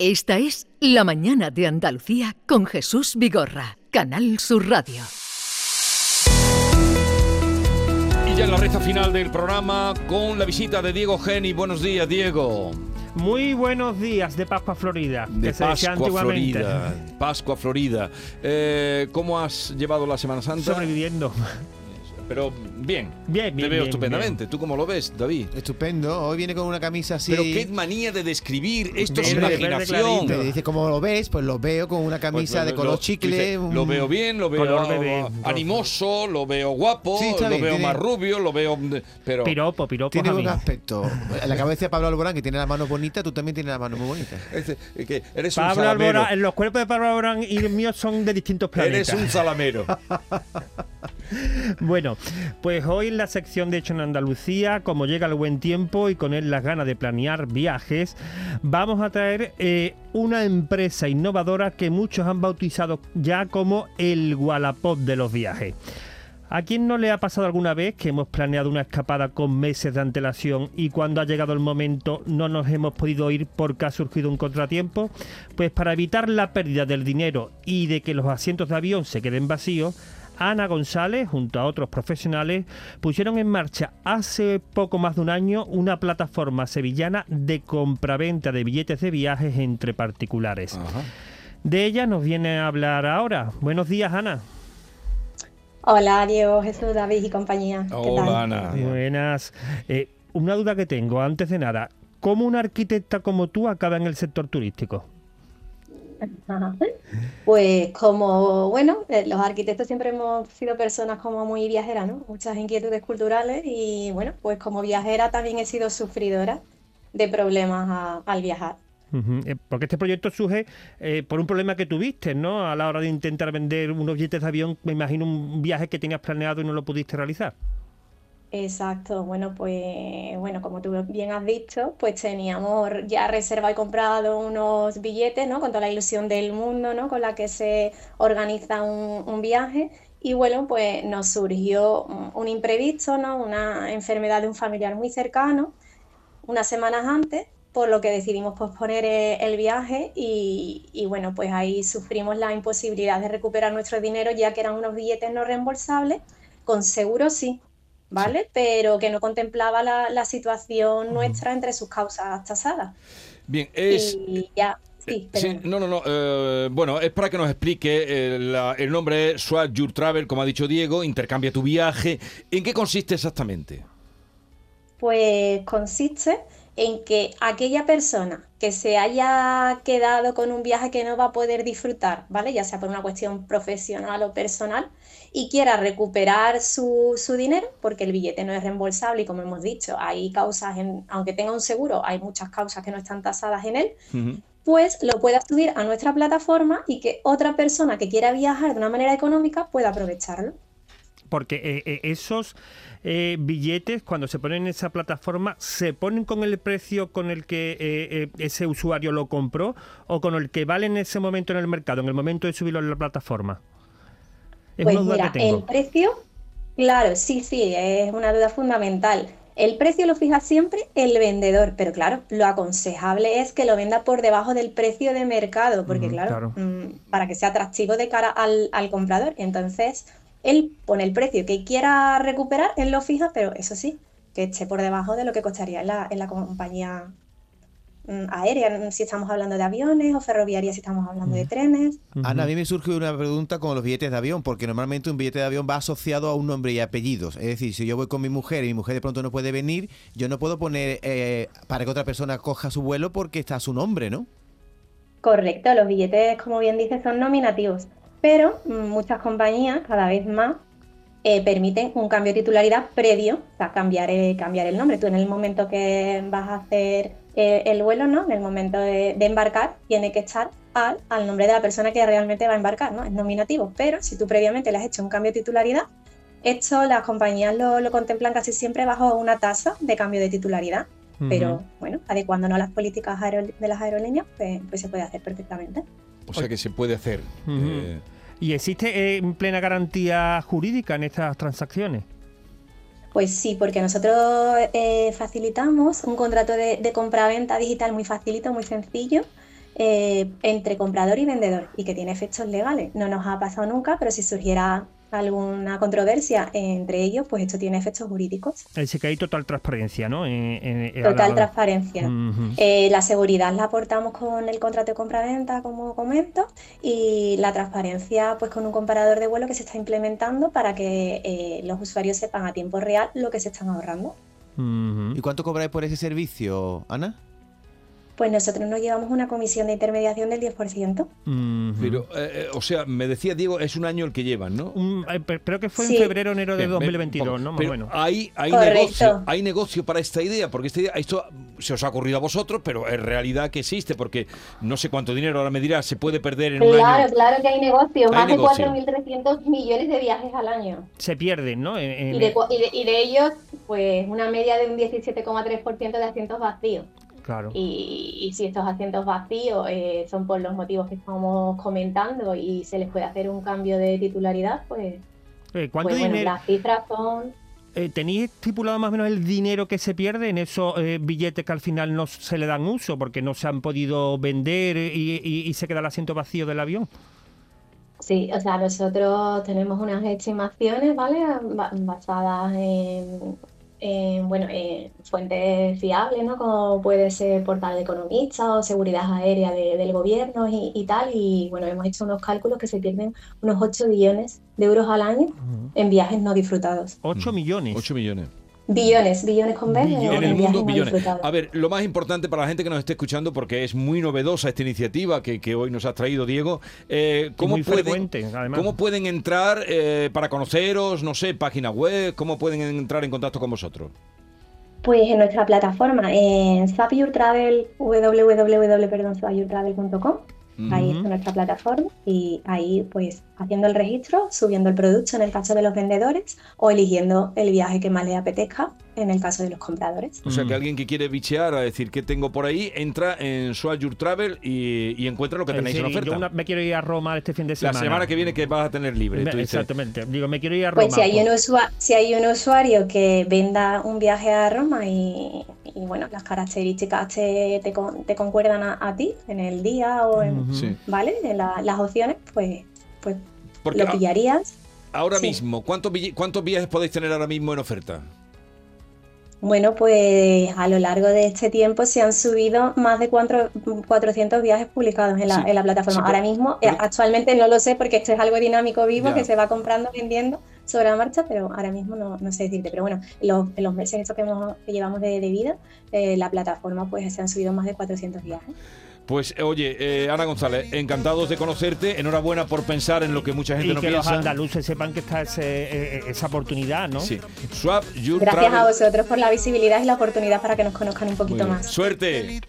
Esta es La Mañana de Andalucía con Jesús Vigorra, Canal Sur Radio. Y ya en la recta final del programa con la visita de Diego Geni. Buenos días, Diego. Muy buenos días de Pascua Florida. De que se decía Pascua, antiguamente. Florida. Pascua, Florida. Eh, ¿Cómo has llevado la Semana Santa? Sobreviviendo. Pero bien. Bien, Te bien, veo bien, estupendamente. ¿Tú cómo lo ves, David? Estupendo. Hoy viene con una camisa así. Pero qué manía de describir. Esto es Verde, verde imaginación. Te dice cómo lo ves, pues lo veo con una Pues, camisa de lo- color lo- chicle. dice, un- Lo veo bien, lo veo Color bebé. animoso, lo veo guapo, Sí, lo bien, veo tiene- más rubio, lo veo. Pero. Piropo, piropo Tiene un aspecto. Le acabo de Pablo Alborán que tiene la mano bonita, tú también tienes la mano muy bonita. Es- es que eres un Pablo. Alborán, los cuerpos de Pablo Alborán y el mío son de distintos planetas. Eres un salamero. Bueno, pues hoy en la sección de Hecho en Andalucía, como llega el buen tiempo y con él las ganas de planear viajes, vamos a traer eh, una empresa innovadora que muchos han bautizado ya como el Wallapop de los viajes. ¿A quién no le ha pasado alguna vez que hemos planeado una escapada con meses de antelación y cuando ha llegado el momento no nos hemos podido ir porque ha surgido un contratiempo? Pues para evitar la pérdida del dinero y de que los asientos de avión se queden vacíos, Ana González, junto a otros profesionales, pusieron en marcha hace poco más de un año una plataforma sevillana de compraventa de billetes de viajes entre particulares. Ajá. De ella nos viene a hablar ahora. Buenos días, Ana. Hola, Diego, Jesús, David y compañía. ¿Qué Hola, tal? Ana. Buenas. Eh, una duda que tengo, antes de nada, ¿cómo una arquitecta como tú acaba en el sector turístico? Pues como, bueno, eh, los arquitectos siempre hemos sido personas como muy viajeras, ¿no? Muchas inquietudes culturales y bueno, pues como viajera también he sido sufridora de problemas al viajar. Eh, Porque este proyecto surge eh, por un problema que tuviste, ¿no? A la hora de intentar vender unos billetes de avión, me imagino un viaje que tenías planeado y no lo pudiste realizar. Exacto, bueno, pues bueno, como tú bien has dicho, pues teníamos ya reservado y comprado unos billetes, ¿no? Con toda la ilusión del mundo, ¿no? Con la que se organiza un, viaje. Y bueno, pues nos surgió un, imprevisto, ¿no? Una enfermedad de un familiar muy cercano, unas semanas antes, por lo que decidimos posponer eh, el viaje y, y bueno, pues ahí sufrimos la imposibilidad de recuperar nuestro dinero, ya que eran unos billetes no reembolsables, con seguro sí. ¿Vale? Pero que no contemplaba la, la situación nuestra entre sus causas tasadas. Bien, es. Y ya, sí, Sí, perdón. no, no, no. eh, bueno, es para que nos explique. eh, la- el nombre es Swap Your Travel, como ha dicho Diego. Intercambia tu viaje. ¿En qué consiste exactamente? Pues consiste en que aquella persona que se haya quedado con un viaje que no va a poder disfrutar, ¿vale? Ya sea por una cuestión profesional o personal, y quiera recuperar su, su dinero, porque el billete no es reembolsable y como hemos dicho, hay causas, en, aunque tenga un seguro, hay muchas causas que no están tasadas en él, pues lo pueda subir a nuestra plataforma y que otra persona que quiera viajar de una manera económica pueda aprovecharlo. Porque eh, eh, esos eh, billetes, cuando se ponen en esa plataforma, ¿se ponen con el precio con el que eh, ese usuario lo compró o con el que vale en ese momento en el mercado, en el momento de subirlo en la plataforma? Es Pues una duda mira, que tengo. el precio, claro, sí, sí, es una duda fundamental. El precio lo fija siempre el vendedor, pero claro, lo aconsejable es que lo venda por debajo del precio de mercado, porque claro, claro. mm, para que sea atractivo de cara al, al comprador. Entonces, él pone el precio que quiera recuperar, él lo fija, pero eso sí, que esté por debajo de lo que costaría en la, en la compañía mm, aérea, si estamos hablando de aviones, o ferroviaria si estamos hablando de trenes. Ana, a mí me surge una pregunta con los billetes de avión, porque normalmente un billete de avión va asociado a un nombre y apellidos. Es decir, si yo voy con mi mujer y mi mujer de pronto no puede venir, yo no puedo poner eh, para que otra persona coja su vuelo porque está su nombre, ¿no? Correcto, los billetes, como bien dices, son nominativos, pero muchas compañías cada vez más eh, permiten un cambio de titularidad previo, o sea, cambiar, eh, cambiar el nombre. Tú en el momento que vas a hacer eh, el vuelo, ¿no? En el momento de, de embarcar, tiene que estar al, al nombre de la persona que realmente va a embarcar, ¿no? Es nominativo, pero si tú previamente le has hecho un cambio de titularidad, esto las compañías lo, lo contemplan casi siempre bajo una tasa de cambio de titularidad. Pero Ujú. bueno, adecuándonos a las políticas de las aerolíneas, pues, pues se puede hacer perfectamente. O sea que se puede hacer. Eh, ¿Y existe eh, plena garantía jurídica en estas transacciones? Pues sí, porque nosotros eh, facilitamos un contrato de, de compraventa digital muy facilito, muy sencillo, eh, entre comprador y vendedor y que tiene efectos legales. No nos ha pasado nunca, pero si surgiera alguna controversia entre ellos, pues esto tiene efectos jurídicos. Dice que hay total transparencia, ¿no? En- en- en- Total la- transparencia. Eh, la seguridad la aportamos con el contrato de compraventa, como comento, y la transparencia, pues con un comparador de vuelo que se está implementando para que eh, los usuarios sepan a tiempo real lo que se están ahorrando. ¿Y cuánto cobráis por ese servicio, Ana? Pues nosotros nos llevamos una comisión de intermediación del 10%. Ujú. Pero, eh, eh, o sea, me decía Diego, es un año el que llevan, ¿no? Eh, creo que fue en febrero enero de Bien, bien, 2022, poco. ¿no? Más Pero menos. hay, hay negocio, hay negocio para esta idea, porque esta idea, esto se os ha ocurrido a vosotros, pero en realidad que existe, porque no sé cuánto dinero ahora me dirás, se puede perder en un Claro, año. claro que hay negocio, Hay más negocio. de 4.300 millones de viajes al año. Se pierden, ¿no? En- en- Y de, cua- y de- y de ellos, pues una media de un 17,3% de asientos vacíos. Claro. Y, y si estos asientos vacíos eh, son por los motivos que estamos comentando y se les puede hacer un cambio de titularidad, pues, Eh, ¿Cuánto pues bueno, dinero? las cifras son... eh, ¿Tenéis estipulado más o menos el dinero que se pierde en esos billetes que al final no se le dan uso porque no se han podido vender y, y- y se queda el asiento vacío del avión? Sí, o sea, nosotros tenemos unas estimaciones, ¿vale? Ba- Basadas en, en, bueno, en fuentes fiables, ¿no? Como puede ser Portal de Economistas o Seguridad Aérea de- del Gobierno y, y tal. Y bueno, hemos hecho unos cálculos que se pierden unos 8 billones de euros al año en viajes no disfrutados. 8 millones. 8 millones. Billones, billones con B, Billones. En el mundo, billones. A ver, lo más importante para la gente que nos esté escuchando, porque es muy novedosa esta iniciativa que, que hoy nos has traído, Diego, eh, ¿cómo, muy pueden, frecuente, además. ¿cómo pueden entrar eh, para conoceros, no sé, página web? ¿Cómo pueden entrar en contacto con vosotros? Pues en nuestra plataforma, en www.swapyourtravel.com, ahí está nuestra plataforma y ahí pues haciendo el registro, subiendo el producto en el caso de los vendedores o eligiendo el viaje que más les apetezca en el caso de los compradores. O sea, que Mm. alguien que quiere bichear, a decir qué tengo por ahí, entra en Your Travel y, y encuentra lo que tenéis en oferta. yo una- me quiero ir a Roma este fin de La semana. semana que viene que vas a tener libre. Me- tú dices. Exactamente. Digo, me quiero ir a Roma. Pues si hay, pues- un si hay un usuario que venda un viaje a Roma y, y, bueno, las características te, te con- te concuerdan a, a ti en el día o en. ¿vale? En la- las opciones, pues, pues Porque lo pillarías. ahora Sí. mismo, ¿cuántos, ¿cuántos viajes podéis tener ahora mismo en oferta? Bueno, pues a lo largo de este tiempo se han subido más de cuatro- 400 viajes publicados en la, Sí, en la plataforma. sí, Ahora mismo, pero- eh, actualmente no lo sé porque esto es algo dinámico vivo Ya. que se va comprando, vendiendo sobre la marcha, pero ahora mismo no, no sé decirte. Pero bueno, en los, en los meses estos que, hemos- que llevamos de, de vida, eh, la plataforma pues se han subido más de 400 viajes. Pues oye, eh, Ana González, encantados de conocerte. Enhorabuena por pensar en lo que mucha gente y no que los piensa. andaluces sepan que está ese- eh, esa oportunidad, ¿no? Sí. Swap Gracias a vosotros por la visibilidad y la oportunidad para que nos conozcan un poquito más. Suerte.